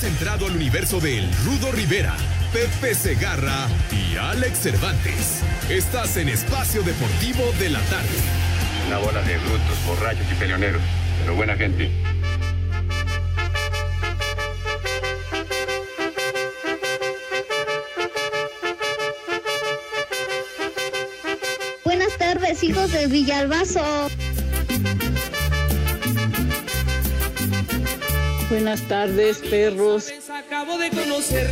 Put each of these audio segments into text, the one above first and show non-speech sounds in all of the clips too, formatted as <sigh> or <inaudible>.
Has entrado al universo de El Rudo Rivera, Pepe Segarra y Alex Cervantes. Estás en Espacio Deportivo de la Tarde. Una bola de brutos, borrachos y peleoneros, pero buena gente. Buenas tardes, hijos de Villalbazo. Buenas tardes, perros. Acabo de conocer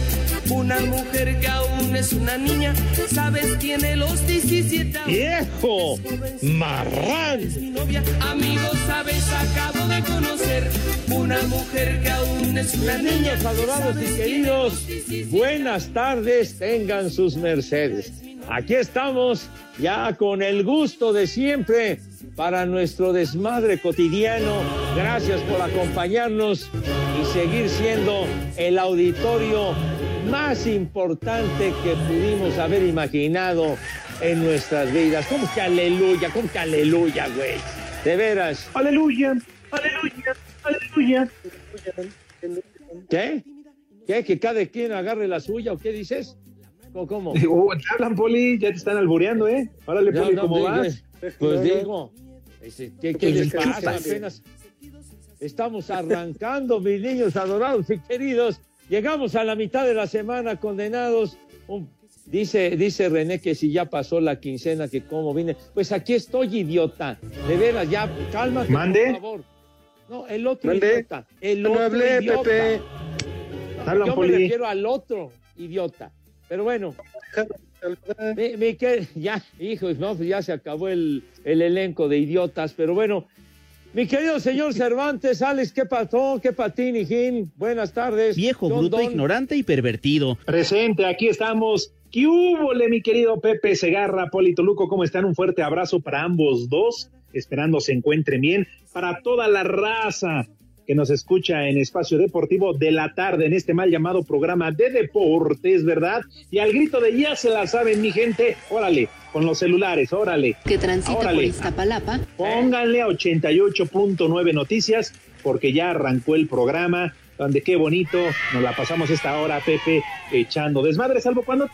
una mujer que aún es una niña. Sabes, tiene los 17 años. ¡Viejo! ¡Marrán! Es mi novia. Amigos, sabes, acabo de conocer una mujer que aún es una niña. Niños adorados y queridos, buenas tardes, tengan sus mercedes. Aquí estamos ya con el gusto de siempre para nuestro desmadre cotidiano. Gracias por acompañarnos y seguir siendo el auditorio más importante que pudimos haber imaginado en nuestras vidas. ¿Cómo que aleluya? ¿Cómo que aleluya, güey? De veras. Aleluya, aleluya, aleluya. ¿Qué? ¿Qué? ¿Que cada quien agarre la suya o qué dices? ¿Cómo? cómo? <laughs> Oh, te hablan, Poli, ya te están albureando, ¿eh? Órale, No, Poli, no, ¿cómo vas? Pues digo, ese, ¿qué, qué les Pues pasa? chupas. Apenas estamos arrancando, mis niños adorados y queridos. Llegamos a la mitad de la semana condenados. Un- dice, dice René que si ya pasó la quincena, que cómo vine. Pues aquí estoy, idiota. De veras, ya, cálmate, ¿Mande? por favor. No, el otro ¿Mande? idiota. El No otro hablé, idiota. Pepe. Hablan, Yo me Poli. refiero al otro idiota. Pero bueno, mi, mi que- ya, hijos, no, pues ya se acabó el, el elenco de idiotas, pero bueno, mi querido señor Cervantes, Alex, ¿qué pasó? ¿Qué patín, hijín? Buenas tardes. Viejo, Don, bruto, don. ignorante y pervertido. Presente, aquí estamos. ¿Qué húbole, mi querido Pepe Segarra, Polito Luco? ¿Cómo están? Un fuerte abrazo para ambos dos, esperando se encuentren bien. Para toda la raza que nos escucha en Espacio Deportivo de la tarde, en este mal llamado programa de deportes, ¿verdad? Y al grito de ya se la saben, mi gente, órale, con los celulares, órale. que transita por Órale. Iztapalapa, Pónganle a 88.9 noticias, porque ya arrancó el programa, donde qué bonito nos la pasamos esta hora, Pepe, echando desmadre, salvo cuando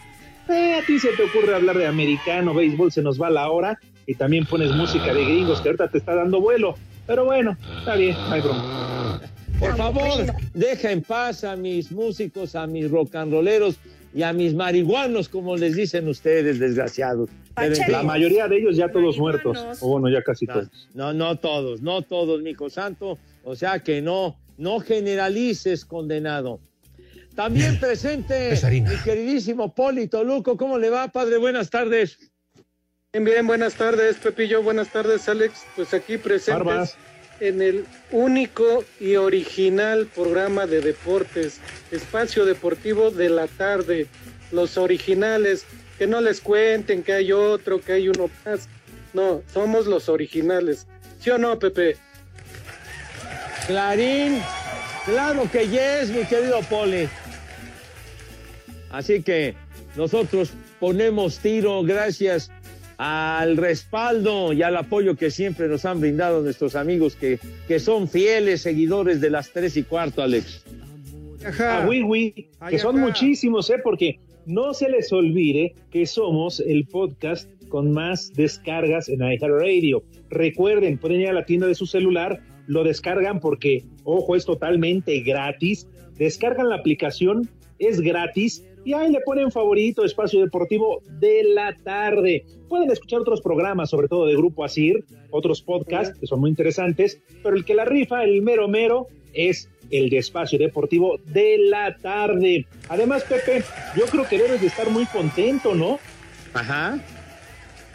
eh, a ti se te ocurre hablar de americano, béisbol, se nos va la hora, y también pones música de gringos que ahorita te está dando vuelo. Pero bueno, está bien, no hay broma. Por favor, deja en paz a mis músicos, a mis rock and rolleros y a mis marihuanos, como les dicen ustedes, desgraciados. La mayoría de ellos ya todos muertos, o bueno, ya casi todos. No, no todos, no todos, mi hijo santo. O sea que no, no generalices, condenado. También presente mi queridísimo Polito Luco. ¿Cómo le va, padre? Buenas tardes. Bien, bien, buenas tardes, Pepillo, buenas tardes, Alex. Pues aquí presentes Barbas. en el único y original programa de deportes, Espacio Deportivo de la Tarde. Los originales, que no les cuenten que hay otro, que hay uno más. No, somos los originales. ¿Sí o no, Pepe? Clarín, claro que yes, mi querido Poli. Así que nosotros ponemos tiro gracias al respaldo y al apoyo que siempre nos han brindado nuestros amigos que, que son fieles seguidores de las tres y cuarto, Alex. Oui, oui, que son muchísimos, ¿eh? Porque no se les olvide que somos el podcast con más descargas en iHeartRadio. Recuerden, pueden ir a la tienda de su celular, lo descargan porque, ojo, es totalmente gratis. Descargan la aplicación, es gratis. Y ahí le ponen favorito Espacio Deportivo de la tarde. Pueden escuchar otros programas, sobre todo de Grupo Asir, otros podcasts que son muy interesantes, pero el que la rifa, el mero mero, es el de Espacio Deportivo de la tarde. Además, Pepe, yo creo que debes de estar muy contento, ¿no? Ajá.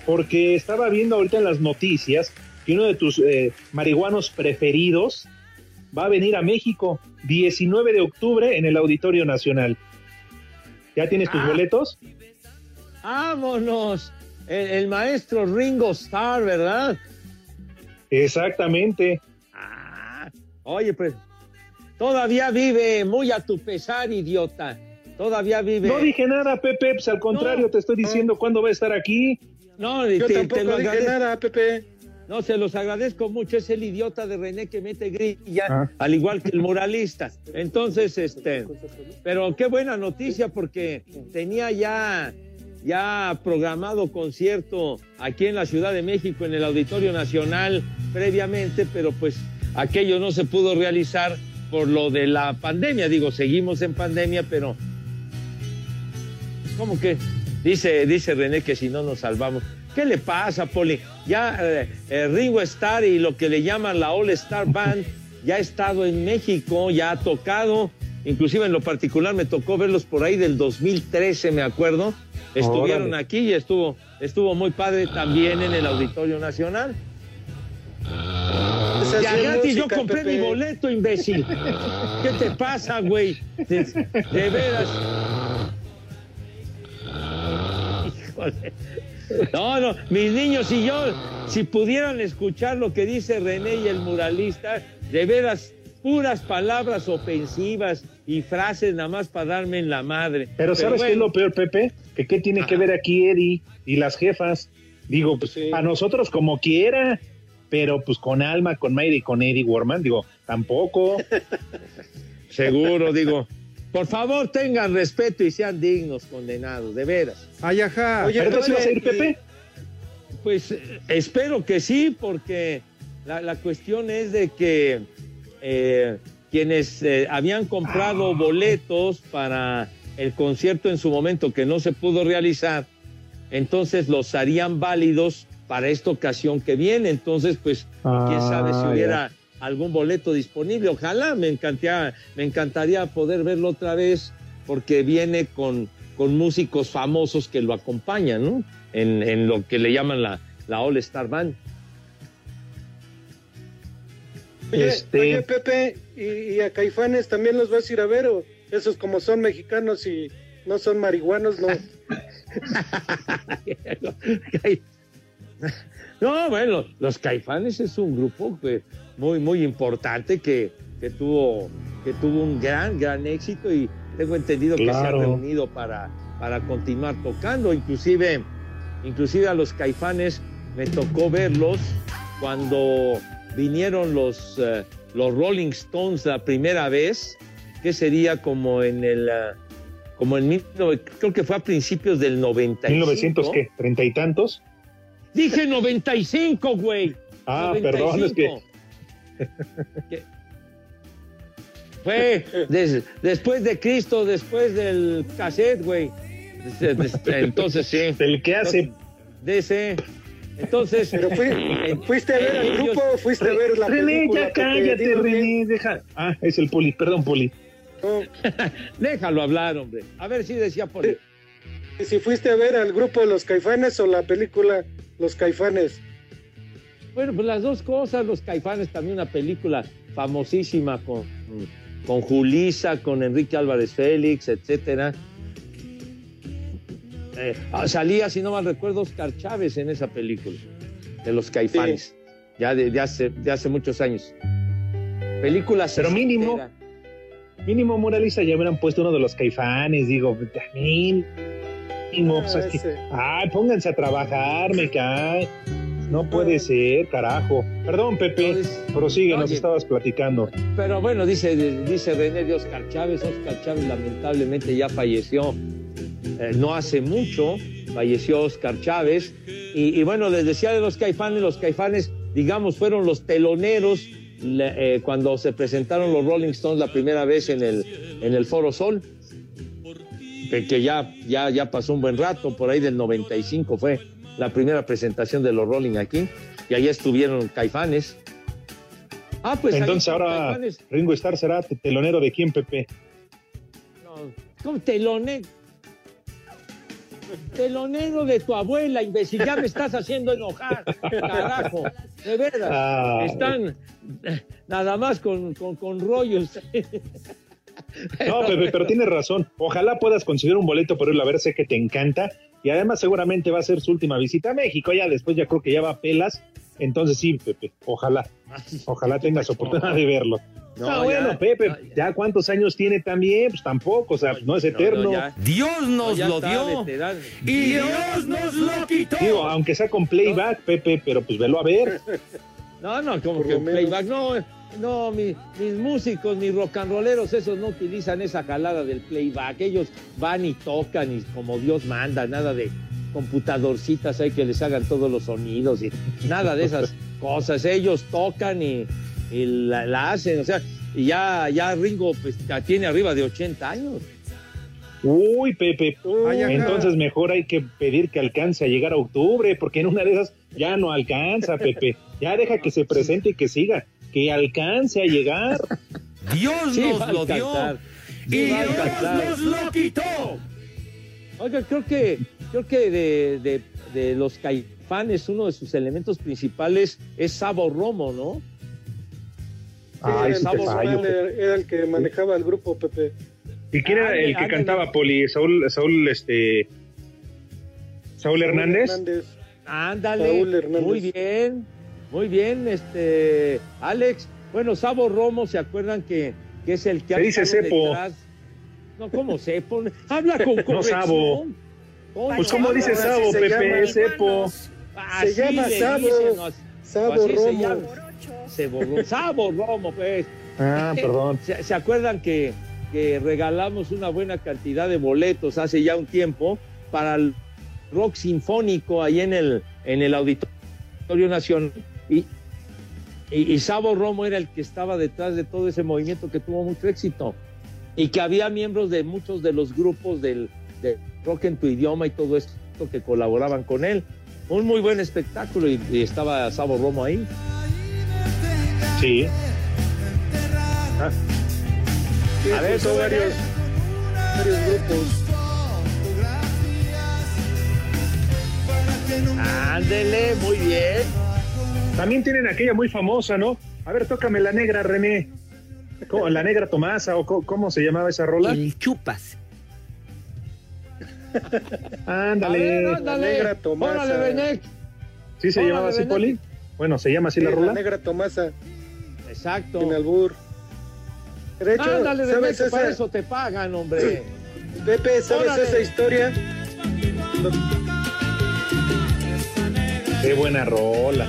Porque estaba viendo ahorita en las noticias que uno de tus eh, marihuanos preferidos va a venir a México 19 de octubre en el Auditorio Nacional. ¿Ya tienes tus Ah. boletos? Vámonos. El, el maestro Ringo Starr, ¿verdad? Exactamente. Ah, oye, pues todavía vive muy a tu pesar, idiota. Todavía vive. No dije nada, Pepe, pues al contrario, No. te estoy diciendo cuándo va a estar aquí. No, Yo te, te tampoco lo dije nada, Pepe. No, se los agradezco mucho. Es el idiota de René que mete grilla, Ah. al igual que el muralista. Entonces, este, pero qué buena noticia porque tenía ya, ya programado concierto aquí en la Ciudad de México, en el Auditorio Nacional, previamente, pero pues aquello no se pudo realizar por lo de la pandemia. Digo, seguimos en pandemia, pero ¿cómo que? Dice, dice René que si no nos salvamos. ¿Qué le pasa, Poli? Ya eh, eh, Ringo Starr y lo que le llaman la All Star Band ya ha estado en México, ya ha tocado. Inclusive en lo particular me tocó verlos por ahí del 2013, me acuerdo. Estuvieron Órale. aquí y estuvo, estuvo muy padre también en el Auditorio Nacional. Esa Ya gratis yo compré Pepe. mi boleto, imbécil. ¿Qué te pasa, güey? De, de veras. Híjole. No, no, mis niños y yo, si pudieran escuchar lo que dice René y el muralista, de veras, puras palabras ofensivas y frases nada más para darme en la madre. Pero ¿sabes qué es lo peor, Pepe? Que qué tiene que ver aquí Eddie y las jefas. Digo, pues Sí. a nosotros como quiera, pero pues con Alma, con Mayra y con Eddie Warman, digo, tampoco. <laughs> Seguro, digo. Por favor, tengan respeto y sean dignos, condenados, de veras. Ay, ajá. Oye, ¿Pero entonces oye, vas a ir, Pepe? Pues eh, espero que sí, porque la, la cuestión es de que eh, quienes eh, habían comprado boletos para el concierto en su momento que no se pudo realizar, entonces los harían válidos para esta ocasión que viene. Entonces, pues, quién sabe si Ah, hubiera algún boleto disponible. Ojalá, me encantaría, me encantaría poder verlo otra vez, porque viene con, con músicos famosos que lo acompañan, ¿no? En, en lo que le llaman la, la All Star Band. Oye, Este- oye, Pepe, ¿y, y a Caifanes también los vas a ir a ver o esos como son mexicanos y no son marihuanos, no? <laughs> <laughs> No, bueno, los Caifanes es un grupo que, muy, muy importante que, que, tuvo, que tuvo un gran, gran éxito y tengo entendido que se han reunido para, para continuar tocando. Inclusive, inclusive a los Caifanes me tocó verlos cuando vinieron los, eh, los Rolling Stones la primera vez, que sería como en el... eh, como en creo que fue a principios del 95. 1900, ¿qué? ¿Treinta y tantos? Dije 95, güey. Ah, perdón, es que... Fue des- después de Cristo, después del cassette, güey. Entonces sí. El que hace... De ese. Entonces. Pero fui- ¿fuiste a ver al ellos- grupo fuiste a ver la René, película? ya cállate. René, deja... Ah, es el Poli, perdón, Poli. No, <laughs> Déjalo hablar, hombre. A ver si decía y si fuiste a ver al grupo de los Caifanes o la película Los Caifanes. Bueno, pues las dos cosas, los caifanes, también una película famosísima con, con Julisa, con Enrique Álvarez Félix, etcétera. Eh, salía, si no mal recuerdo, Oscar Chávez en esa película, de los caifanes, ya de, de hace, de hace muchos años. Película Pero mínimo. sesentera. Mínimo Moralista ya hubieran puesto uno de los caifanes, digo, también. Mínimo, pues, Ah, es que- ese. Ay, pónganse a trabajar, me cae. No puede ser, carajo. Perdón, Pepe, No, prosigue, nos Oye. estabas platicando. Pero bueno, dice, dice René de Oscar Chávez. Oscar Chávez lamentablemente ya falleció eh, no hace mucho. Falleció Oscar Chávez. Y, y bueno, les decía de los caifanes, los caifanes, digamos, fueron los teloneros eh, cuando se presentaron los Rolling Stones la primera vez en el, en el Foro Sol. Que, que ya, ya, ya pasó un buen rato, por ahí del 95 fue la primera presentación de los Rolling aquí. Y ahí estuvieron caifanes. Ah, pues Entonces ahora Caifanes. Ringo Starr será telonero de quién, Pepe. No, ¿Cómo telone? telonero de tu abuela, imbécil. Ya me estás haciendo enojar, carajo. De verdad. Ah, Están nada más con, con, con rollos. No, Pepe, pero tienes razón. Ojalá puedas conseguir un boleto por irlo a ver, sé que te encanta. Y además seguramente va a ser su última visita a México. Ya después ya creo que ya va a pelas. Entonces sí, Pepe, ojalá. Ojalá tengas oportunidad de verlo. No, ah, bueno, Pepe, ya, cuántos años tiene también, pues tampoco, o sea, no, es eterno. Dios nos lo dio y Dios nos lo quitó. Digo, aunque sea con playback, Pepe, pero pues velo a ver. <laughs> No, no, como que playback, no, no, mis músicos, mis rock and rolleros, esos no utilizan esa jalada del playback. Ellos van y tocan y como Dios manda, nada de computadorcitas hay que les hagan todos los sonidos y nada de esas <laughs> cosas. Ellos tocan y, la, hacen, o sea, y ya, ya Ringo pues, tiene arriba de 80 años. Uy, Pepe, entonces mejor hay que pedir que alcance a llegar a octubre, porque en una de esas ya no alcanza, Pepe. Ya deja que se presente y que siga que alcance a llegar. Dios nos lo dio y Dios nos lo quitó. Oiga, creo que, creo que de, de, los caifanes, uno de sus elementos principales es Sabo Romo, ¿no? Ah, era, el que manejaba el grupo, Pepe. ¿Y quién era el que cantaba Poli? Saúl, Saúl, este. Saúl Hernández. Ándale, muy bien. Muy bien, este, Alex. Bueno, Sabo Romo, ¿se acuerdan que, que es el que Se dice Cepo. No, ¿cómo Cepo? Habla con corrección. <laughs> No, Sabo. Pues, ¿cómo dice Sabo, Pepe? Cepo. se llama Sabo. Sabo Romo. Se Sabo Romo, pues. Ah, <laughs> perdón. ¿Se, acuerdan que, que regalamos una buena cantidad de boletos hace ya un tiempo para el rock sinfónico ahí en el, en el Auditorio Nacional? Y, y, Sabo Romo era el que estaba detrás de todo ese movimiento que tuvo mucho éxito. Y que había miembros de muchos de los grupos del, de rock en tu idioma y todo esto que colaboraban con él. Un muy buen espectáculo y, estaba Sabo Romo ahí. Sí. Ah. A ver, son varios, varios grupos. Ándele, muy bien. También tienen aquella muy famosa, ¿no? A ver, tócame la negra, René. ¿La negra Tomasa o cómo, se llamaba esa rola? El Chupas. <laughs> ándale. La negra Tomasa. Órale, ¿Sí se llamaba así, Poli? Bueno, ¿se llama así la rola? La negra Tomasa. Exacto. En albur. De hecho, ándale, ¿sabes esa? para eso te pagan, hombre. <clears throat> Pepe, ¿sabes esa historia? Qué buena rola.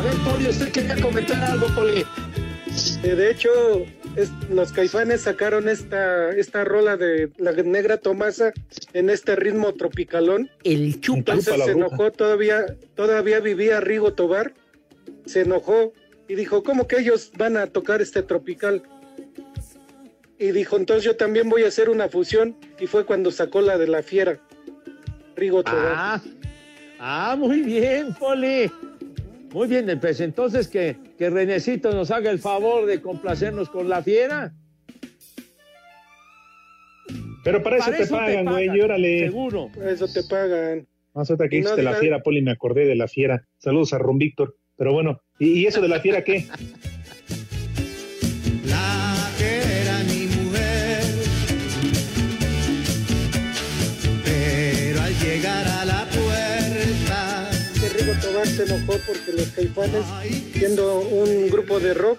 A ver, Poli, usted quería comentar algo, Poli. Eh, de hecho, los caifanes sacaron esta, esta rola de la negra Tomasa en este ritmo tropicalón. El chupa. Entonces se enojó, todavía, todavía vivía Rigo Tobar, se enojó y dijo, ¿cómo que ellos van a tocar este tropical? Y dijo, entonces yo también voy a hacer una fusión y fue cuando sacó la de la fiera, Rigo Tobar. Ah, ah muy bien, Poli. Muy bien, pues entonces que, que Renecito nos haga el favor de complacernos con la fiera. Pero para, eso, te pagan, güey, órale. Seguro. Para eso te pagan. Más ahorita que dijiste la fiera, Poli, me acordé de la fiera. Saludos a Ron Víctor. Pero bueno, ¿y, eso de la fiera qué? <laughs> enojó porque los caifanes, siendo un grupo de rock,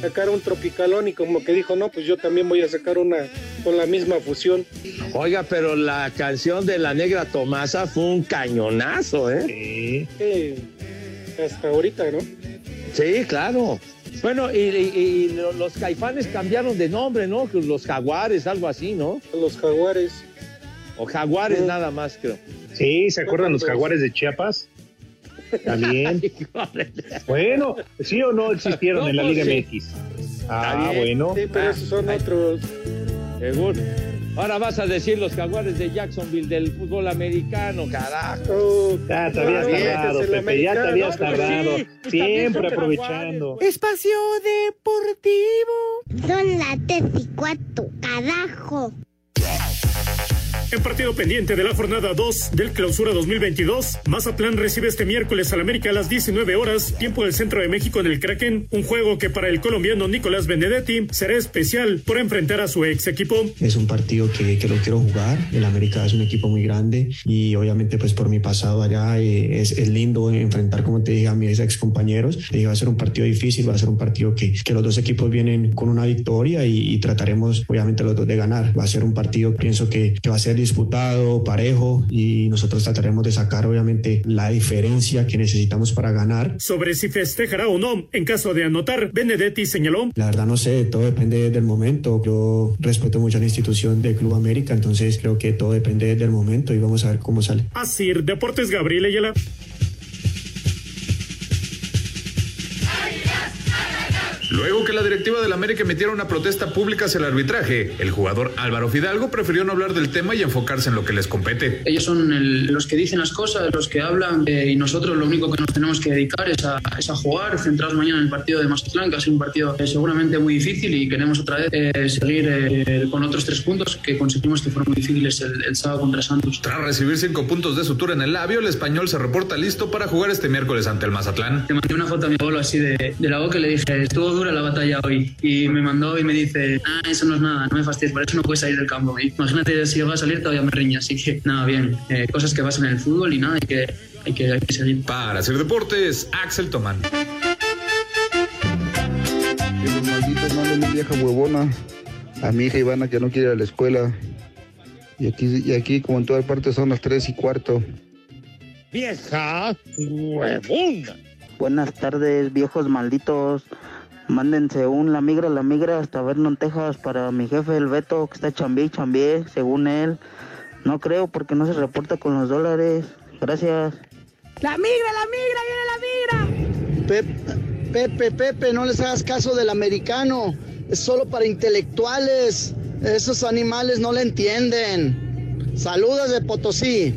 sacaron un tropicalón y como que dijo, no, pues yo también voy a sacar una con la misma fusión. Oiga, pero la canción de La Negra Tomasa fue un cañonazo, ¿eh? Sí. hasta ahorita, ¿no? Sí, claro. Bueno, y, los caifanes cambiaron de nombre, ¿no? Los jaguares, algo así, ¿no? Los jaguares. O jaguares nada más, creo. Sí, ¿se acuerdan los jaguares de Chiapas? También. <laughs> bueno, ¿sí o no existieron en la Liga MX? Ah, bueno. Sí, pero esos son otros. Seguro. Ahora vas a decir los jaguares de Jacksonville del fútbol americano, carajo. ya te habías tardado, Pepe, ya te habías tardado. Siempre aprovechando. Espacio Deportivo. Son las tres y cuatro, carajo. En partido pendiente de la jornada 2 del Clausura 2022, Mazatlán recibe este miércoles al América a las 19 horas, tiempo del centro de México en el Kraken, un juego que para el colombiano Nicolás Benedetti será especial por enfrentar a su ex equipo. Es un partido que, que lo quiero jugar, el América es un equipo muy grande y obviamente pues por mi pasado allá eh, es, es, lindo enfrentar, como te dije, a mis ex compañeros. Eh, va a ser un partido difícil, va a ser un partido que, que los dos equipos vienen con una victoria y, y, trataremos obviamente los dos de ganar. Va a ser un partido, pienso que, que va a ser disputado, parejo y nosotros trataremos de sacar obviamente la diferencia que necesitamos para ganar. Sobre si festejará o no en caso de anotar, Benedetti señaló. La verdad no sé, todo depende del momento. Yo respeto mucho a la institución del Club América, entonces creo que todo depende del momento y vamos a ver cómo sale. Así, Deportes Gabriel Ayala. Luego que la directiva del América emitiera una protesta pública hacia el arbitraje, el jugador Álvaro Fidalgo prefirió no hablar del tema y enfocarse en lo que les compete. Ellos son el, los que dicen las cosas, los que hablan, eh, y nosotros lo único que nos tenemos que dedicar es a, es a jugar, centrados mañana en el partido de Mazatlán, que ha sido un partido eh, seguramente muy difícil y queremos otra vez eh, seguir con otros tres puntos que conseguimos que fueron muy difíciles el, el, sábado contra Santos. Tras recibir cinco puntos de sutura en el labio, el español se reporta listo para jugar este miércoles ante el Mazatlán. Te mandé una foto a mi abuelo así de, de la boca y le dije, estuvo dura la batalla hoy y me mandó y me dice, ah, eso no es nada, no me fastidies, por eso no puedes salir del campo. Y imagínate si va a salir todavía me riña, así que nada, bien, eh, cosas que pasan en el fútbol y nada, hay que, hay que, hay que seguir. Para hacer deportes, Axel Tomán. Los malditos mándenme vieja huevona a mi hija Ivana que no quiere ir a la escuela. Y aquí, y aquí como en todas partes, son las tres y cuarto. Vieja huevona. Buenas tardes, viejos malditos. Mándense un la migra, la migra hasta Vernon, Texas para mi jefe el Beto que está chambié chambié, según él. No creo porque no se reporta con los dólares. Gracias. La migra, la migra, viene la migra. Pepe, Pepe, Pepe, no les hagas caso del americano. Es solo para intelectuales. Esos animales no le entienden. Saludos de Potosí.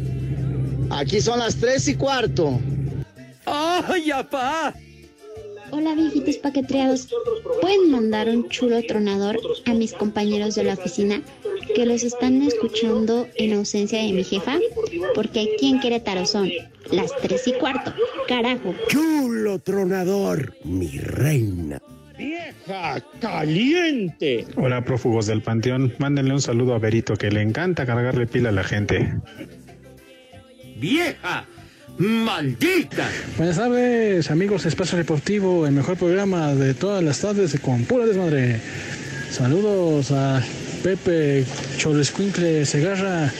Aquí son las tres y cuarto. ¡Ay, apá! Hola viejitos paquetreados. ¿Pueden mandar un chulo tronador a mis compañeros de la oficina que los están escuchando en ausencia de mi jefa? Porque aquí en Querétaro son las tres y cuarto. Carajo. Chulo tronador, mi reina. Vieja caliente. Hola prófugos del Panteón. Mándenle un saludo a Berito que le encanta cargarle pila a la gente. Vieja ¡Maldita! Buenas tardes, amigos Espacio Deportivo, el mejor programa de todas las tardes con pura desmadre. Saludos a Pepe Cholescuincle Segarra,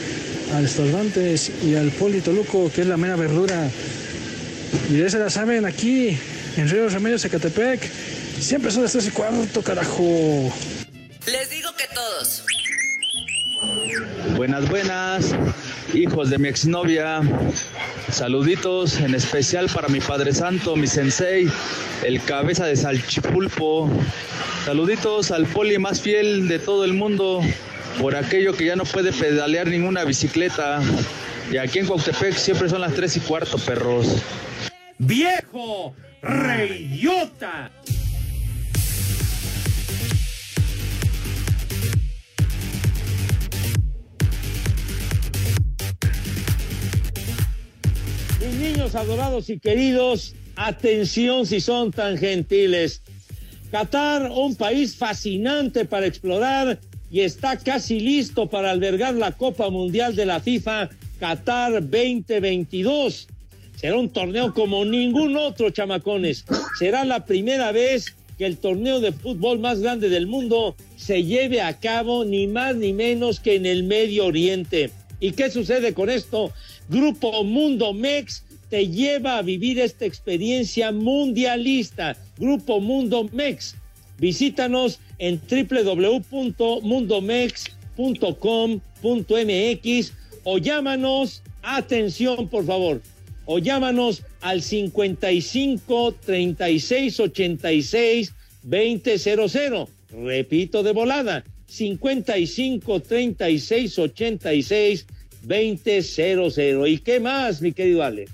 al Cervantes y al Poli Toluco, que es la mera verdura. Y de se la saben aquí, en Río Remedios, Zacatepec. Siempre son las tres y cuarto, carajo. Les digo que todos. Buenas, buenas, hijos de mi exnovia. Saluditos en especial para mi Padre Santo, mi sensei, el cabeza de salchipulpo. Saluditos al poli más fiel de todo el mundo por aquello que ya no puede pedalear ninguna bicicleta. Y aquí en Cuautepec siempre son las tres y cuarto, perros. ¡Viejo! ¡Reyota! Niños adorados y queridos, atención si son tan gentiles. Qatar, un país fascinante para explorar y está casi listo para albergar la Copa Mundial de la FIFA Qatar 2022. Será un torneo como ningún otro, chamacones. Será la primera vez que el torneo de fútbol más grande del mundo se lleve a cabo ni más ni menos que en el Medio Oriente. ¿Y qué sucede con esto? Grupo Mundo Mex te lleva a vivir esta experiencia mundialista. Grupo Mundo Mex. Visítanos en www.mundomex.com.mx o llámanos, atención por favor, o llámanos al 55 36 86 2000. Repito de volada, 55 36 86 2000. ¿Y qué más, mi querido Ale?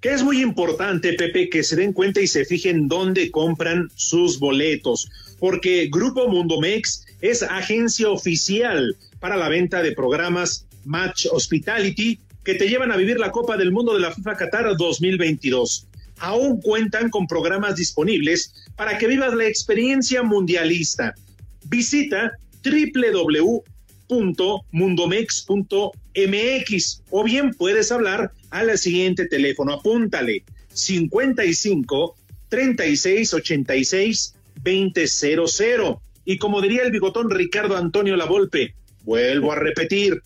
Que es muy importante, Pepe, que se den cuenta y se fijen dónde compran sus boletos. porque Grupo Mundomex es agencia oficial para la venta de programas Match Hospitality que te llevan a vivir la Copa del Mundo de la FIFA Qatar 2022. Aún cuentan con programas disponibles para que vivas la experiencia mundialista. Visita www.mundomex.mx o bien puedes hablar al siguiente teléfono. Apúntale 55 36 86 2000. Y como diría el bigotón Ricardo Antonio Lavolpe, vuelvo a repetir,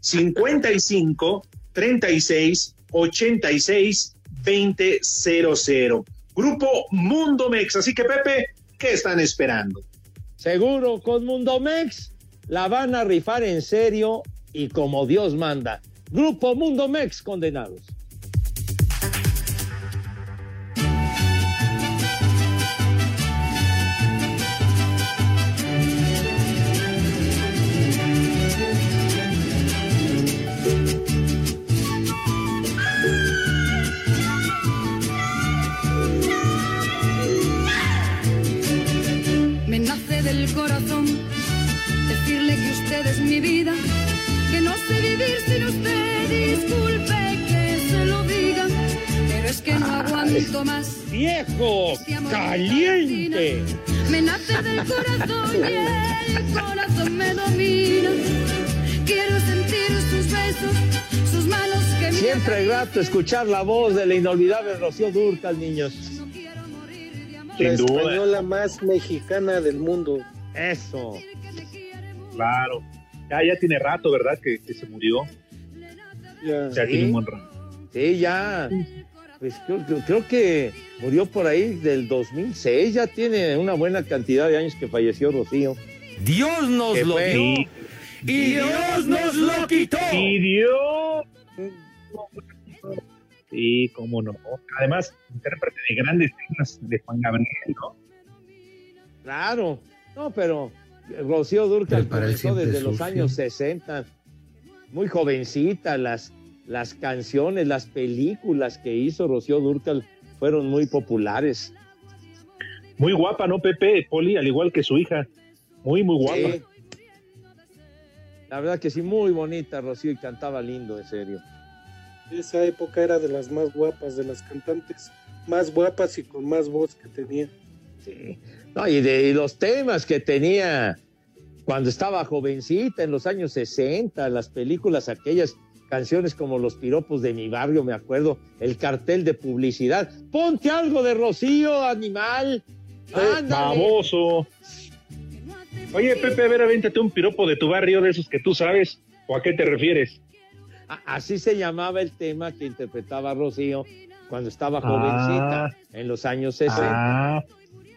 55 36 86 2000. Grupo Mundo Mex. Así que, Pepe, ¿qué están esperando? Seguro, con Mundo Mex la van a rifar en serio y como Dios manda. Grupo Mundo Mex condenados. Me nace del corazón usted es mi vida, que no sé vivir sin usted. Disculpe que se lo diga, pero es que no aguanto más. ¡Viejo! ¡Caliente! Me nace del corazón y el corazón me domina. Quiero sentir sus besos, sus manos que me Siempre grato escuchar la voz de la inolvidable Rocío Durcal, niños. La Sin duda. española más mexicana del mundo. Eso. Claro. Ya, ya tiene rato, ¿verdad? Que, que se murió. Ya. Ya Sí. tiene un buen rato. Sí, ya. Pues creo, creo- creo que murió por ahí del 2006. Ya tiene una buena cantidad de años que falleció Rocío. Dios nos lo fue- dio Sí. y Dios nos lo quitó. Y Dios. Sí, cómo no. Además, intérprete de grandes temas de Juan Gabriel, ¿no? Claro. No, pero Rocío Durcal comenzó desde los años 60. Muy jovencita. Las, las canciones, las películas que hizo Rocío Durcal fueron muy populares. Muy guapa, ¿no, Pepe? Poli, al igual que su hija. Muy, muy guapa. Sí. La verdad que sí, muy bonita Rocío y cantaba lindo, en serio. Esa época era de las más guapas, de las cantantes más guapas y con más voz que tenía. Sí. No, y de y los temas que tenía cuando estaba jovencita, en los años 60, las películas, aquellas canciones como Los piropos de mi barrio, me acuerdo, el cartel de publicidad. Ponte algo de Rocío, animal. Baboso. Oye, Pepe, a ver, avéntate un piropo de tu barrio, de esos que tú sabes. ¿O a qué te refieres? Así se llamaba el tema que interpretaba Rocío cuando estaba Ah. jovencita, en los años 60. Ah.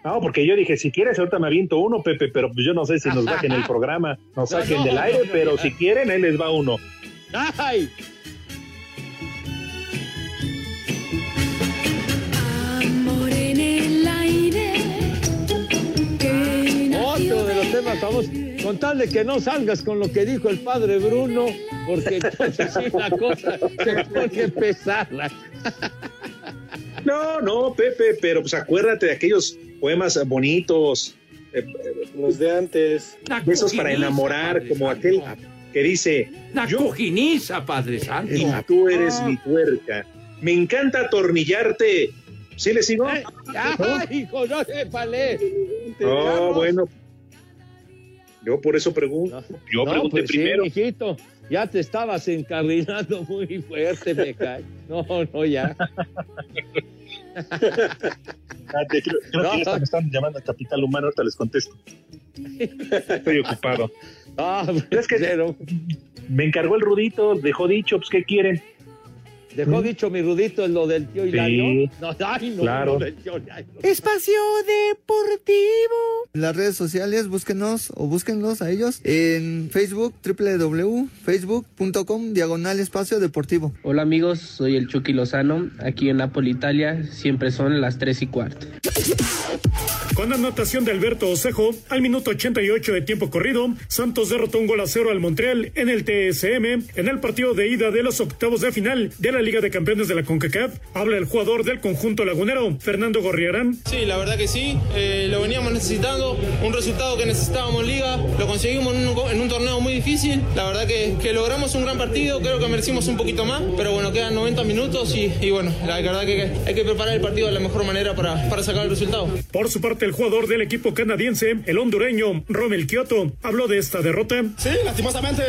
No, porque yo dije, si quieres, ahorita me aviento uno, Pepe, pero pues yo no sé si nos bajen el <laughs> programa, nos No, saquen no, del no, aire, no, pero si quieren, ahí les va uno. ¡Ay! Amor en el aire. Otro de los temas famosos. Con tal de que no salgas con lo que dijo el padre Bruno, porque <laughs> entonces sí la cosa se pone pesada. No, no, Pepe, pero pues acuérdate de aquellos poemas bonitos, eh, Los de antes. de esos para enamorar, como aquel que dice, La yo cojiniza, Padre Santo. y tú eres mi tuerca. Me encanta atornillarte. ¿Sí le sigo? ¡Ay, hijo, no se palé! No, bueno. Yo por eso pregunto. Yo No, pregunté pues sí, primero. ya te estabas encarrilando muy fuerte, me cae. No, no, ya. Espérate, creo, creo No. que ya me están llamando a Capital Humano, ahorita les contesto. Estoy <laughs> ocupado. Ah, Es que me encargó el Rudito, dejó dicho, pues ¿qué quieren? Dejó dicho mi rudito en lo del tío Hilario. No, ay, no, claro. lo del tío Hilario. Espacio Deportivo. En las redes sociales, búsquenos o búsquenlos a ellos en Facebook, www.facebook.com, diagonal espacio deportivo. Hola amigos, soy el Chucky Lozano. Aquí en Napoli, Italia, siempre son las 3 y cuarto. Con anotación de Alberto Osejo, al minuto 88 de tiempo corrido, Santos derrotó un gol a cero al Montreal en el TSM en el partido de ida de los octavos de final de la Liga de Campeones de la CONCACAF. Habla el jugador del conjunto lagunero, Fernando Gorriarán. Sí, la verdad que sí, eh, lo veníamos necesitando, un resultado que necesitábamos en Liga, lo conseguimos en un, torneo muy difícil, la verdad que, que, logramos un gran partido, creo que merecimos un poquito más, pero bueno, quedan 90 minutos y, y bueno, la verdad que hay que preparar el partido de la mejor manera para, para sacar el resultado. Por su parte, el jugador del equipo canadiense, el hondureño Romel Kioto, habló de esta derrota. Sí, lastimosamente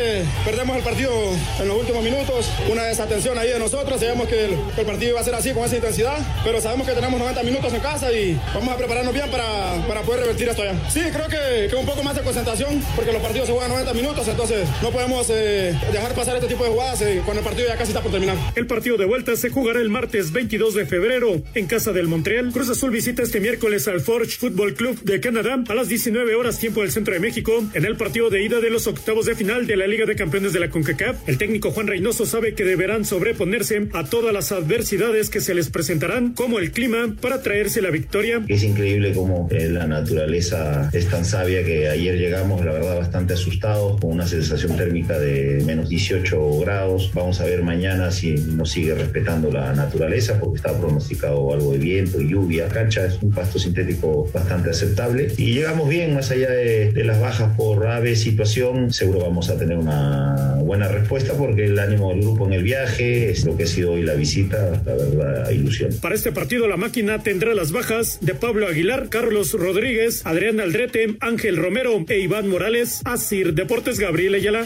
perdemos el partido en los últimos minutos, una desatención ahí de nosotros, sabemos que el, que el partido iba a ser así, con esa intensidad, pero sabemos que tenemos 90 minutos en casa y vamos a prepararnos bien para, para poder revertir esto allá. Sí, creo que, que, un poco más de concentración, porque los partidos se juegan 90 minutos, entonces no podemos eh, dejar pasar este tipo de jugadas eh, cuando el partido ya casi está por terminar. El partido de vuelta se jugará el martes 22 de febrero en casa del Montreal. Cruz Azul visita este miércoles al Forge Football Club de Canadá a las 19 horas tiempo del centro de México en el partido de ida de los octavos de final de la Liga de Campeones de la CONCACAF. El técnico Juan Reynoso sabe que deberán sobreponerse a todas las adversidades que se les presentarán, como el clima, para traerse la victoria. Es increíble cómo eh, la naturaleza es tan sabia que ayer llegamos, la verdad, bastante asustados, con una sensación térmica de menos 18 grados. Vamos a ver mañana si nos sigue respetando la naturaleza, porque está pronosticado algo de viento y lluvia. Cancha un pasto sintético bastante aceptable y llegamos bien, más allá de, de las bajas por ave situación, seguro vamos a tener una buena respuesta porque el ánimo del grupo en el viaje es lo que ha sido hoy la visita, la verdad, ilusión. Para este partido, la máquina tendrá las bajas de Pablo Aguilar, Carlos Rodríguez, Adrián Aldrete, Ángel Romero e Iván Morales. Asir Deportes Gabriel Ayala.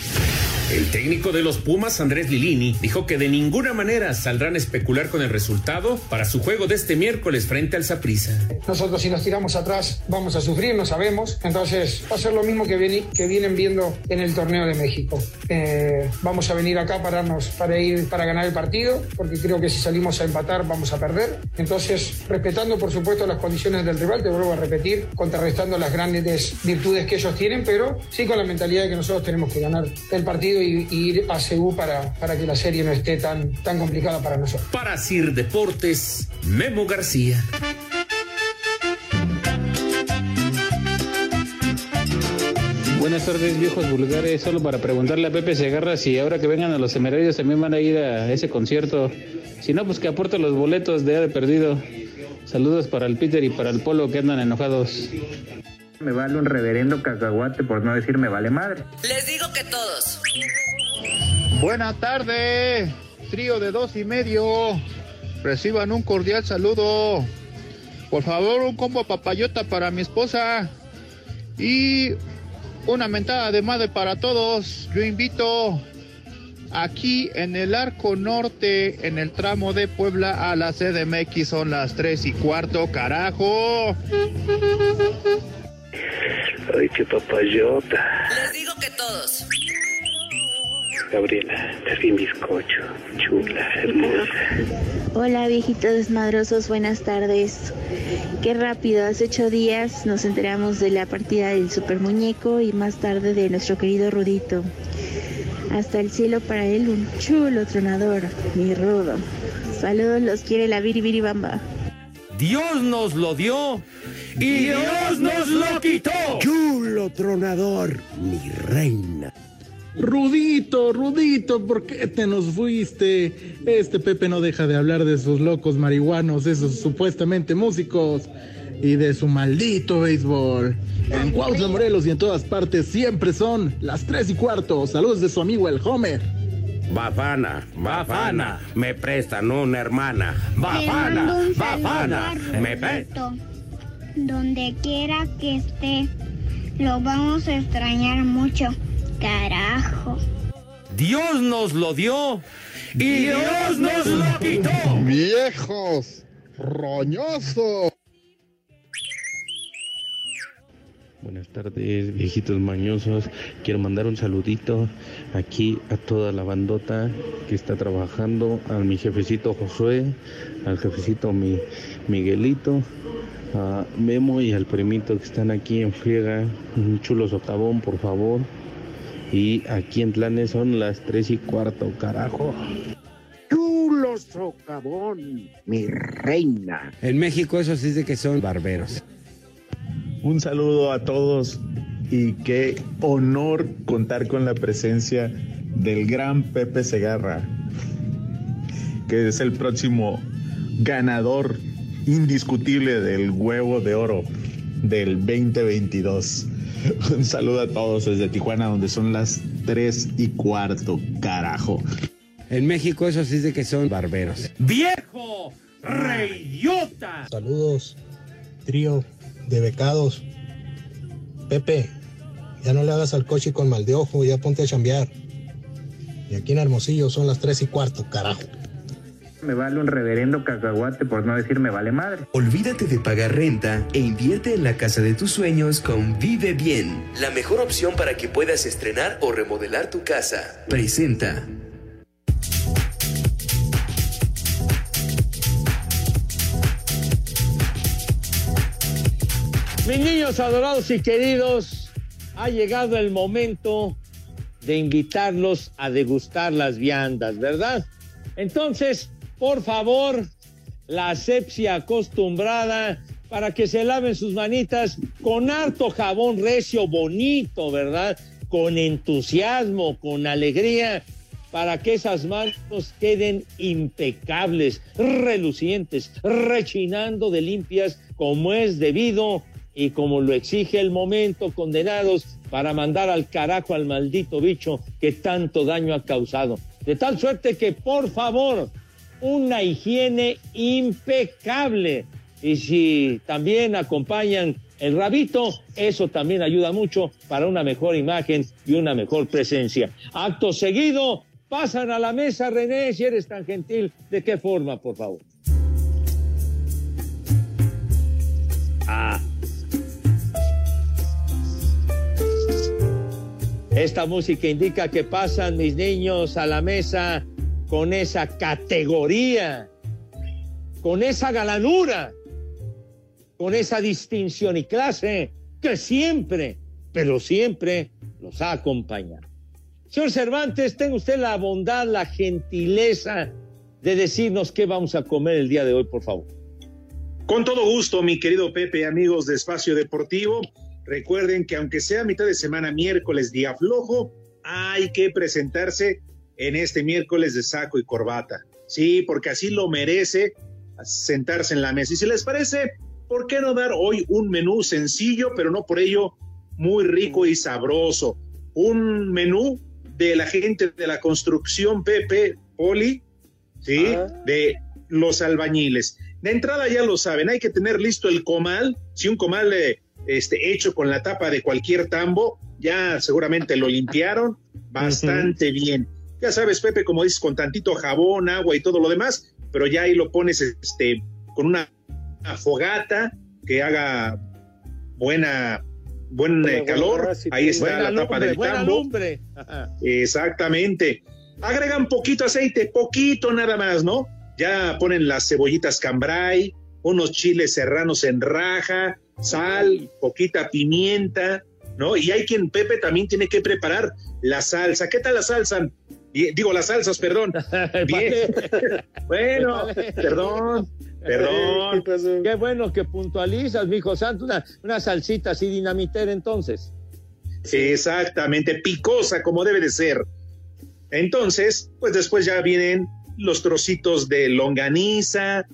El técnico de los Pumas, Andrés Lilini, dijo que de ninguna manera saldrán a especular con el resultado para su juego de este miércoles frente al Saprissa. Nosotros si nos tiramos atrás vamos a sufrir, no sabemos. Entonces va a ser lo mismo que, viene, vienen viendo en el torneo de México. Eh, vamos a venir acá para, nos, para ir para ganar el partido, porque creo que si salimos a empatar vamos a perder. Entonces, respetando por supuesto las condiciones del rival, te vuelvo a repetir, contrarrestando las grandes virtudes que ellos tienen, pero sí con la mentalidad de que nosotros tenemos que ganar el partido y, y ir a Seúl para, para que la serie no esté tan, tan complicada para nosotros. Para Sir Deportes, Memo García. Buenas tardes, viejos vulgares. Solo para preguntarle a Pepe Segarra si ahora que vengan a los Emeraldios también van a ir a ese concierto. Si no, pues que aporte los boletos de de perdido. Saludos para el Peter y para el Polo que andan enojados. Me vale un reverendo cacahuate por no decir me vale madre. Les digo que todos. Buenas tardes, trío de dos y medio. Reciban un cordial saludo. Por favor, un combo papayota para mi esposa. Y una mentada de madre para todos. Yo invito aquí en el arco norte, en el tramo de Puebla a la CDMX, son las tres y cuarto, carajo. Ay, qué papayota. Les digo que todos. Gabriela, te vi bizcocho, chula, hermosa. Hola viejitos desmadrosos, buenas tardes. Qué rápido, hace ocho días nos enteramos de la partida del super muñeco y más tarde de nuestro querido Rudito. Hasta el cielo para él un chulo tronador, mi rudo. Saludos, los quiere la biribiribamba. Dios nos lo dio y Dios nos lo quitó. Chulo tronador, mi reina. Rudito, Rudito, ¿por qué te nos fuiste? Este Pepe no deja de hablar de sus locos marihuanos, esos supuestamente músicos, y de su maldito béisbol. En Cuautla, Morelos y en todas partes siempre son las tres y cuarto. Saludos de su amigo el Homer. Bafana, Bafana, me prestan una hermana. Bafana, Bafana, me prestan. Donde quiera que esté, lo vamos a extrañar mucho. Carajo. Dios nos lo dio y Dios nos lo quitó. Viejos, roñosos. Buenas tardes, viejitos mañosos. Quiero mandar un saludito aquí a toda la bandota que está trabajando, a mi jefecito Josué, al jefecito mi Miguelito, a Memo y al primito que están aquí en Friega. Un chulo socavón, por favor. Y aquí en Planes son las tres y cuarto, carajo. Chulo socavón. mi reina. En México eso sí de que son barberos. Un saludo a todos y qué honor contar con la presencia del gran Pepe Segarra, que es el próximo ganador indiscutible del huevo de oro del 2022. Un saludo a todos desde Tijuana, donde son las 3 y cuarto, carajo. En México eso sí de que son barberos. ¡Viejo! ¡Reyota! Saludos, trío de becados. Pepe, ya no le hagas al coche con mal de ojo, ya ponte a chambear. Y aquí en Hermosillo son las 3 y cuarto, carajo. Me vale un reverendo cacahuate por no decir me vale madre. Olvídate de pagar renta e invierte en la casa de tus sueños con Vive Bien, la mejor opción para que puedas estrenar o remodelar tu casa. Presenta. Mis niños adorados y queridos, ha llegado el momento de invitarlos a degustar las viandas, ¿verdad? Entonces, por favor, la asepsia acostumbrada para que se laven sus manitas con harto jabón recio, bonito, ¿verdad? Con entusiasmo, con alegría, para que esas manos queden impecables, relucientes, rechinando de limpias como es debido y como lo exige el momento, condenados para mandar al carajo al maldito bicho que tanto daño ha causado. De tal suerte que, por favor, una higiene impecable. Y si también acompañan el rabito, eso también ayuda mucho para una mejor imagen y una mejor presencia. Acto seguido, pasan a la mesa, René, si eres tan gentil. ¿De qué forma, por favor? Esta música indica que pasan mis niños a la mesa con esa categoría, con esa galanura, con esa distinción y clase que siempre, pero siempre los ha acompañado. Señor Cervantes, tenga usted la bondad, la gentileza de decirnos qué vamos a comer el día de hoy, por favor. Con todo gusto, mi querido Pepe, amigos de Espacio Deportivo. Recuerden que aunque sea mitad de semana, miércoles, día flojo, hay que presentarse en este miércoles de saco y corbata. Sí, porque así lo merece sentarse en la mesa. Y si les parece, ¿por qué no dar hoy un menú sencillo, pero no por ello muy rico y sabroso? Un menú de la gente de la construcción Pepe Poli, ¿sí? Ah. De los albañiles. De entrada ya lo saben, hay que tener listo el comal. Si un comal eh, este, hecho con la tapa de cualquier tambo, ya seguramente lo limpiaron bastante bien. Ya sabes, Pepe, como dices, con tantito jabón, agua y todo lo demás, pero ya ahí lo pones este, con una, fogata que haga buena buen eh, calor. ahí está la tapa del tambo. Exactamente. Agregan poquito aceite, poquito nada más, ¿no? Ya ponen las cebollitas cambray, unos chiles serranos en raja, sal, poquita pimienta, ¿no? Y hay quien, Pepe, también tiene que preparar la salsa. ¿Qué tal la salsa? Digo, las salsas, perdón. <laughs> Bien. bueno, perdón. Perdón. ¿Qué, bueno que puntualizas, mijo santo. Una, una salsita así dinamitera, entonces. Exactamente, picosa como debe de ser. Entonces, pues después ya vienen los trocitos de longaniza,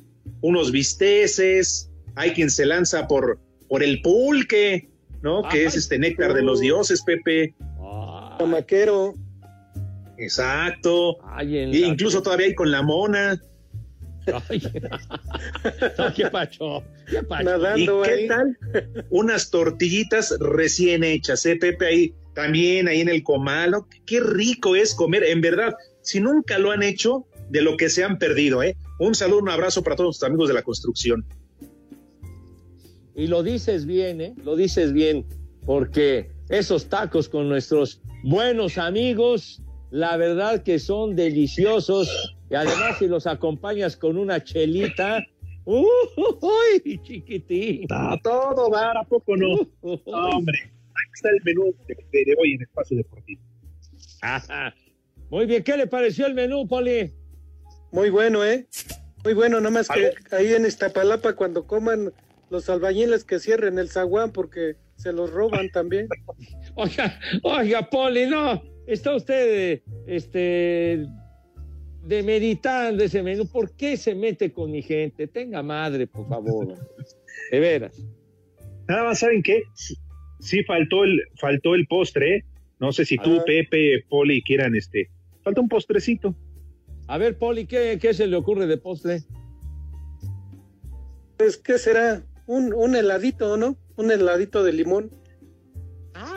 unos bisteces, hay quien se lanza por por el pulque, ¿no? que es este néctar de los dioses, Pepe. Maquero. Exacto. y incluso todavía hay con la mona. <laughs> qué pacho, qué pacho. ¿Y qué tal? Unas tortillitas recién hechas, ¿eh, Pepe? Ahí también, ahí en el comalo. Qué rico es comer, en verdad. Si nunca lo han hecho, de lo que se han perdido, ¿eh? Un saludo, un abrazo para todos los amigos de la construcción. Y lo dices bien, ¿eh? Lo dices bien, porque esos tacos con nuestros buenos amigos, la verdad que son deliciosos. Y además si los acompañas con una chelita, ¡Uy, chiquitín! A todo dar, ¿a poco no? <laughs> hombre, aquí está el menú de, hoy en Espacio Deportivo. Muy bien, ¿qué le pareció el menú, Poli? Muy bueno, ¿eh? Muy bueno, nomás que ahí en Iztapalapa cuando coman los albañiles que cierren el zaguán porque se los roban también. <laughs> oiga, oiga, Poli, no, está usted este demeritando ese menú. ¿Por qué se mete con mi gente? Tenga madre, por favor. De veras. Nada más, ¿saben qué? Sí, faltó el, faltó el postre. ¿eh? No sé si tú, Ah. Pepe, Poli quieran este. Falta un postrecito. A ver, Poli, ¿qué, qué se le ocurre de postre? Pues, ¿qué será? Un, un heladito, ¿no? Un heladito de limón.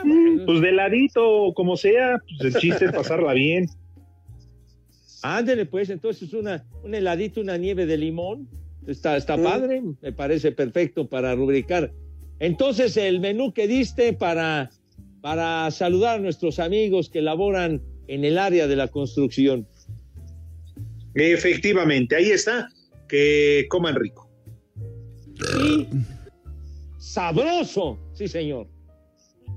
Mm, Pues de ladito, como sea, pues el chiste es pasarla bien. <laughs> Ándele, pues, entonces una, un heladito, una nieve de limón. Está, está Mm. padre, me parece perfecto para rubricar. Entonces, el menú que diste para, para saludar a nuestros amigos que laboran en el área de la construcción. Efectivamente, ahí está. Que coman rico. Y sabroso, sí, señor.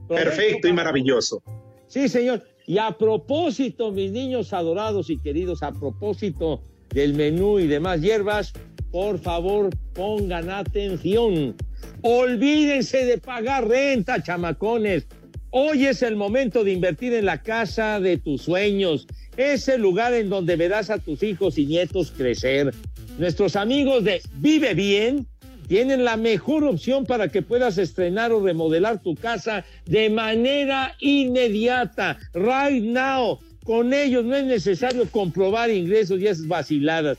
Perfecto y maravilloso. Sí, señor. Y a propósito, mis niños adorados y queridos, a propósito del menú y demás hierbas, por favor, pongan atención. Olvídense de pagar renta, chamacones. Hoy es el momento de invertir en la casa de tus sueños. Es el lugar en donde verás a tus hijos y nietos crecer. Nuestros amigos de Vive Bien tienen la mejor opción para que puedas estrenar o remodelar tu casa de manera inmediata, right now. Con ellos no es necesario comprobar ingresos y esas vaciladas.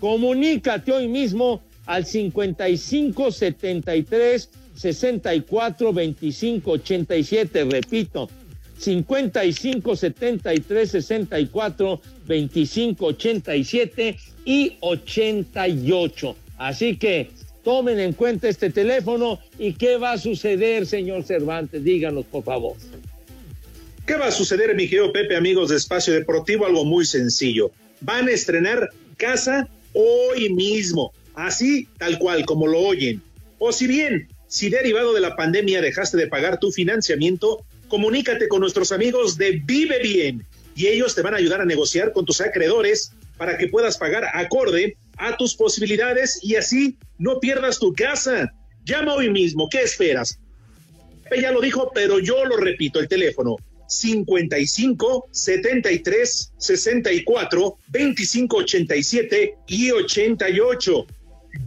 Comunícate hoy mismo al 55 73 64 25 87. Repito, 55 73 64 25 87 y 88. Así que tomen en cuenta este teléfono y qué va a suceder, señor Cervantes. Díganos, por favor. ¿Qué va a suceder, mi querido Pepe, amigos de Espacio Deportivo? Algo muy sencillo. Van a estrenar casa hoy mismo, así tal cual como lo oyen. O si bien, si derivado de la pandemia dejaste de pagar tu financiamiento, comunícate con nuestros amigos de Vive Bien y ellos te van a ayudar a negociar con tus acreedores para que puedas pagar acorde a tus posibilidades y así no pierdas tu casa. Llama hoy mismo, ¿qué esperas? Pepe ya lo dijo, pero yo lo repito, el teléfono 55 73 64 25 87 y 88.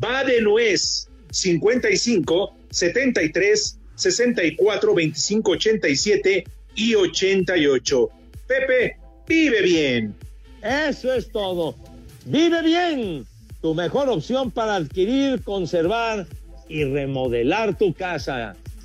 Va de nuez 55 73 64 25 87 y 88. Pepe, vive bien. Eso es todo. Vive bien. Tu mejor opción para adquirir, conservar y remodelar tu casa.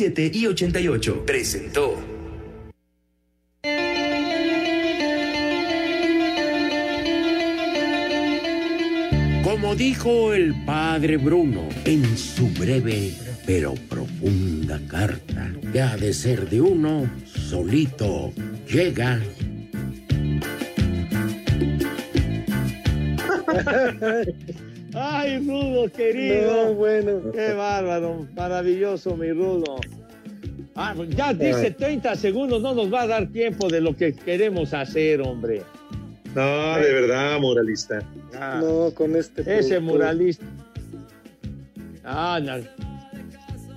y 88. Presentó. Como dijo el padre Bruno en su breve pero profunda carta, que ha de ser de uno, solito llega. <laughs> Ay, Rudo, querido. No, bueno. Qué bárbaro, maravilloso, mi Rudo. Ah, pues ya dice 30 segundos, no nos va a dar tiempo de lo que queremos hacer, hombre. No, de verdad, moralista. Ah, No, con este. ese productor. muralista. Ah, no.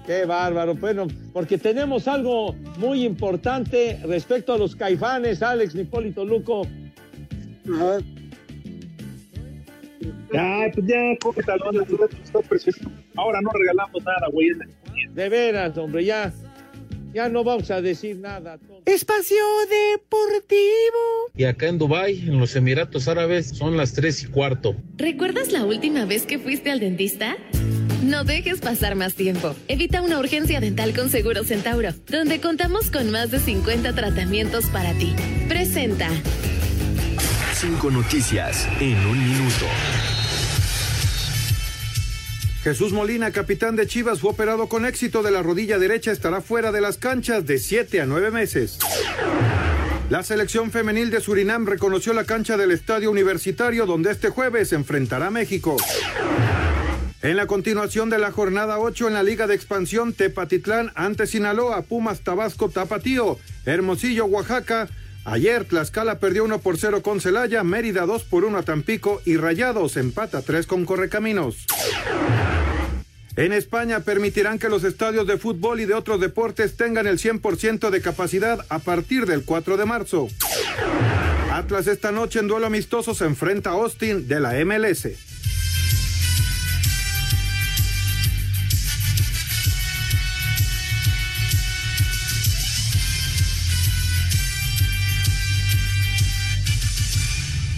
Qué bárbaro. Bueno, porque tenemos algo muy importante respecto a los caifanes, Alex Nipólito Luco. Ajá. Ya, pues ya, córtalo, estás precioso. Ahora no regalamos nada, güey. De veras, hombre, ya, ya no vamos a decir nada. Espacio Deportivo. Y acá en Dubai, en los Emiratos Árabes, son las tres y cuarto. ¿Recuerdas la última vez que fuiste al dentista? No dejes pasar más tiempo. Evita una urgencia dental con Seguro Centauro, donde contamos con más de 50 tratamientos para ti. Presenta. Cinco noticias en un minuto. Jesús Molina, capitán de Chivas, fue operado con éxito de la rodilla derecha, estará fuera de las canchas de 7 a 9 meses. La selección femenil de Surinam reconoció la cancha del Estadio Universitario donde este jueves enfrentará a México. En la continuación de la jornada 8 en la Liga de Expansión, Tepatitlán ante Sinaloa, Pumas Tabasco Tapatío, Hermosillo Oaxaca. Ayer Tlaxcala perdió 1 por 0 con Celaya, Mérida 2 por 1 a Tampico y Rayados empata 3 con Correcaminos. En España permitirán que los estadios de fútbol y de otros deportes tengan el 100% de capacidad a partir del 4 de marzo. Atlas esta noche en duelo amistoso se enfrenta a Austin de la MLS.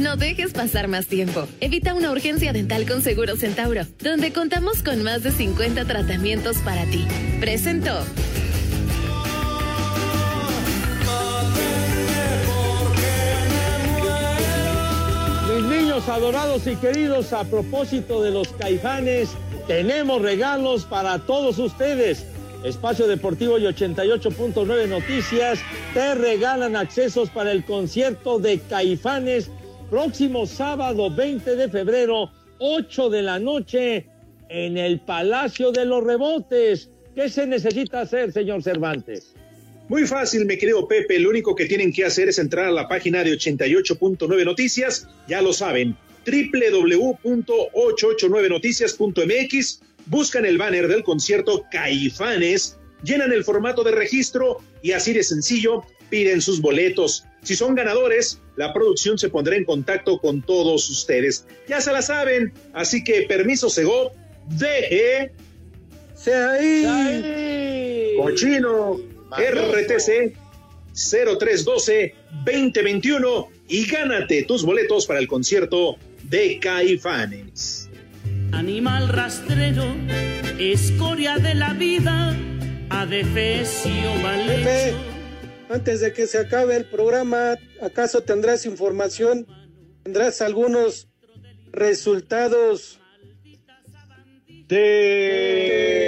No dejes pasar más tiempo. Evita una urgencia dental con Seguro Centauro, donde contamos con más de 50 tratamientos para ti. Presentó. Mis niños adorados y queridos, a propósito de los caifanes, tenemos regalos para todos ustedes. Espacio Deportivo y 88.9 Noticias te regalan accesos para el concierto de Caifanes próximo sábado 20 de febrero, 8 de la noche, en el Palacio de los Rebotes. ¿Qué se necesita hacer, señor Cervantes? Muy fácil, mi querido Pepe. Lo único que tienen que hacer es entrar a la página de 88.9 Noticias. Ya lo saben, www.889noticias.mx. Buscan el banner del concierto Caifanes, llenan el formato de registro y así de sencillo piden sus boletos. Si son ganadores, la producción se pondrá en contacto con todos ustedes. Ya se la saben, así que permiso Sego, deje. Sea ahí. Cochino, RTC 0312 2021 y gánate tus boletos para el concierto de Caifanes. Animal rastrero, escoria de la vida, adefesio mal Pepe, antes de que se acabe el programa, ¿acaso tendrás información? ¿Tendrás algunos resultados de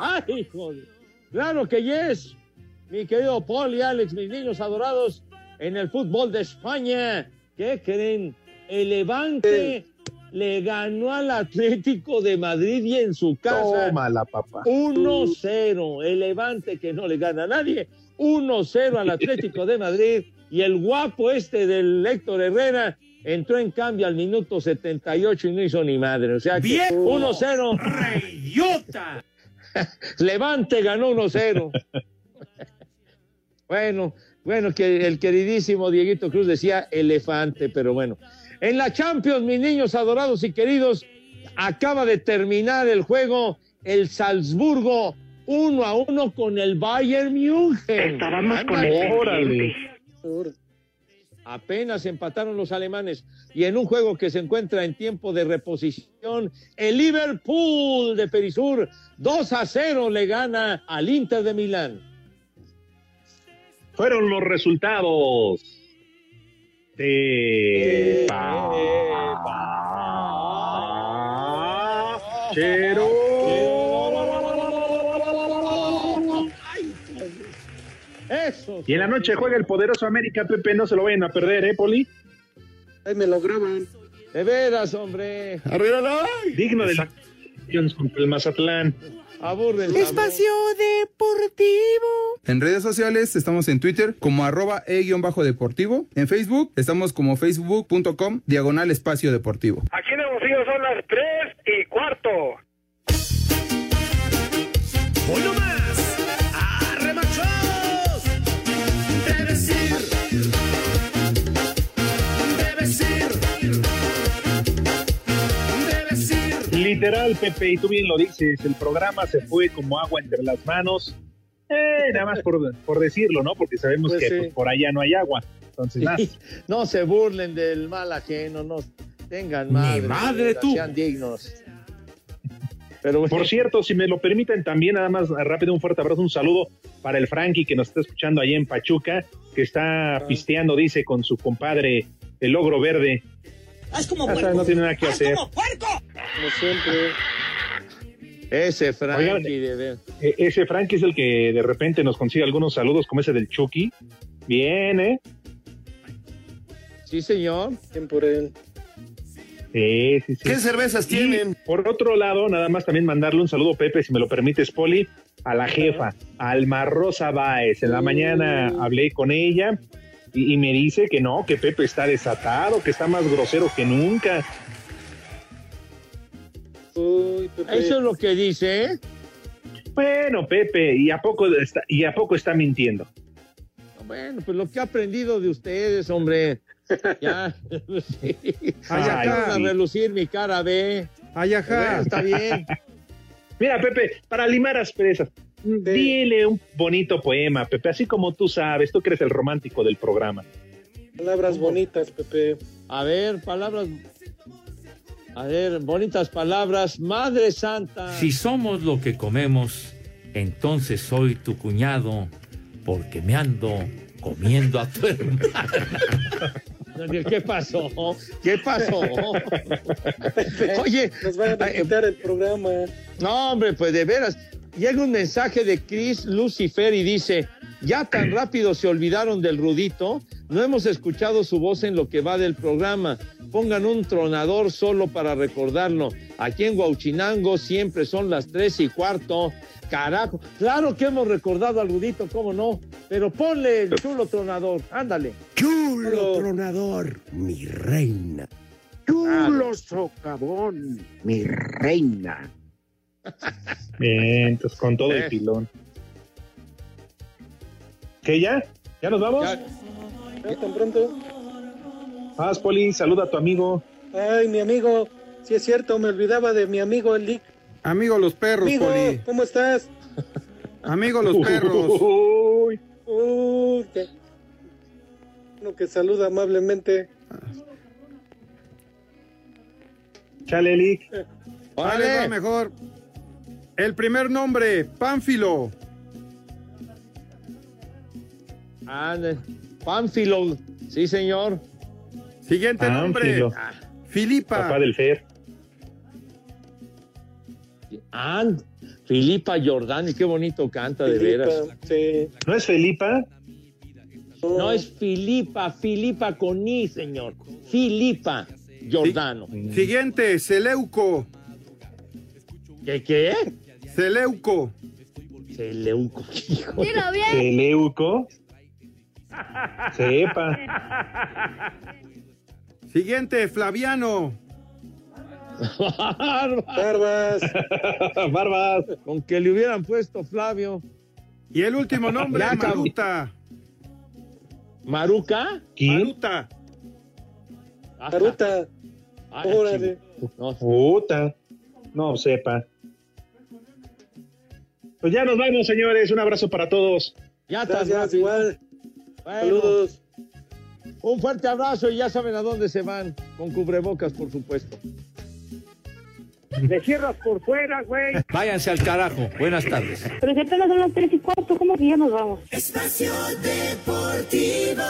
¡Ay, joder! Claro que yes, mi querido Paul y Alex, mis niños adorados en el fútbol de España. ¿Qué creen? El Levante le ganó al Atlético de Madrid y en su casa. Tómala, papá. 1-0. El Levante que no le gana a nadie. 1-0 al Atlético de Madrid. Y el guapo este del Héctor Herrera entró en cambio al minuto 78 y no hizo ni madre. O sea, que 1-0. ¡Reyota! <laughs> Levante ganó 1-0. <laughs> bueno, bueno, que el queridísimo Dieguito Cruz decía elefante, pero bueno. En la Champions, mis niños adorados y queridos, acaba de terminar el juego el Salzburgo uno a uno con el Bayern München. Estábamos con el. Apenas empataron los alemanes y en un juego que se encuentra en tiempo de reposición, el Liverpool de Perisur 2 a 0 le gana al Inter de Milán. Fueron los resultados de Eso. Y en la noche juega el poderoso América, Pepe, no se lo vayan a perder, ¿eh, Poli? Ahí me lo graban. De veras, hombre. Digno de la contra el Mazatlán. Aburren. Espacio Deportivo. En redes sociales estamos en Twitter como arroba e-deportivo. En Facebook estamos como facebook.com diagonal espacio deportivo. Aquí en Hermosillo son las 3 y cuarto. Literal, Pepe, y tú bien lo dices, el programa se fue como agua entre las manos. Eh, nada más por, por decirlo, ¿no? Porque sabemos Pues que sí. pues, por allá no hay agua. Entonces. <laughs> No se burlen del mal ajeno, no tengan madre. madre, tú. Sean dignos. Pero Por cierto, si me lo permiten también, nada más rápido, un fuerte abrazo, un saludo para el Frankie que nos está escuchando ahí en Pachuca, que está pisteando, dice, con su compadre, el ogro verde. ¡Haz como puerco! no tiene nada que ¡Haz hacer. como puerco! Como siempre. Ese Frankie Oigan, de ver. E- ese Frankie es el que de repente nos consigue algunos saludos, como ese del Chucky. Bien, ¿eh? Sí, señor. Bien por él. Sí, sí, sí. ¿Qué cervezas Y, tienen? Por otro lado, nada más también mandarle un saludo, Pepe, si me lo permites, Poli, a la jefa, Alma Rosa Báez. En la mañana hablé con ella y, y me dice que no, que Pepe está desatado, que está más grosero que nunca. Uy, Pepe. Eso es lo que dice, ¿eh? Bueno, Pepe, ¿y a poco está, y a poco está mintiendo? Bueno, pues lo que he aprendido de ustedes, hombre. <laughs> Ya. <laughs> sí. Ay, Sacaron a relucir mi cara B. Ay, ajá. Bueno, está bien. Mira, Pepe, para limar asperezas, dile un bonito poema, Pepe, así como tú sabes, tú que eres el romántico del programa. Palabras bonitas, Pepe. A ver, palabras. A ver, bonitas palabras. Madre Santa. Si somos lo que comemos, entonces soy tu cuñado, porque me ando comiendo a tu hermana. <laughs> ¿Qué pasó? ¿Qué pasó? <laughs> Oye, Nos van a quitar el programa. No, hombre, pues de veras. Llega un mensaje de Chris Lucifer y dice, ya tan <clears throat> rápido se olvidaron del Rudito, no hemos escuchado su voz en lo que va del programa. Pongan un tronador solo para recordarlo. Aquí en Huauchinango siempre son las tres y cuarto. Carajo, claro que hemos recordado al Rudito, cómo no. Pero ponle el chulo tronador, ándale. Chulo tronador, mi reina. Chulo socavón, mi reina. Bien, entonces con todo el Eh. pilón. ¿Qué ya? ¿Ya nos vamos? ¿Ya tan pronto? Haz, Poli, saluda a tu amigo. Ay, mi amigo. Sí es cierto, me olvidaba de mi amigo el Lick. Amigo los perros, Amigo, Poli. ¿cómo estás? Amigo los perros. Uy, Uy, qué- Uno que saluda amablemente. chale, Lick. Vale, va mejor. El primer nombre, Pánfilo. Ande. Pánfilo, sí señor. Siguiente nombre, Pánfilo. Filipa. Papá del Fer. And, Filipa Jordani, qué bonito canta, de Filipa, veras. Sí. ¿No es Felipa? No es Filipa, Filipa con I, señor. Filipa Giordano. Siguiente, Seleuco. ¿Qué qué? Seleuco. Seleuco, <laughs> hijo. Dilo bien. Seleuco. Sepa. Siguiente, Flaviano. Barbas. <laughs> Barbas. Con que le hubieran puesto Flavio. Y el último nombre, Ya. Maruta. ¿Maruca? ¿Quién? Maruta. Órale. chivo. No, Puta. No sepa. Pues ya nos vamos, señores. Un abrazo para todos. ya está Gracias, rápido. igual. Bueno, Saludos. Un fuerte abrazo y ya saben a dónde se van. Con cubrebocas, por supuesto. Le cierras por fuera, güey. Váyanse al carajo. Buenas tardes. Pero si apenas son las tres y cuarto, ¿cómo que ya nos vamos? Espacio Deportivo.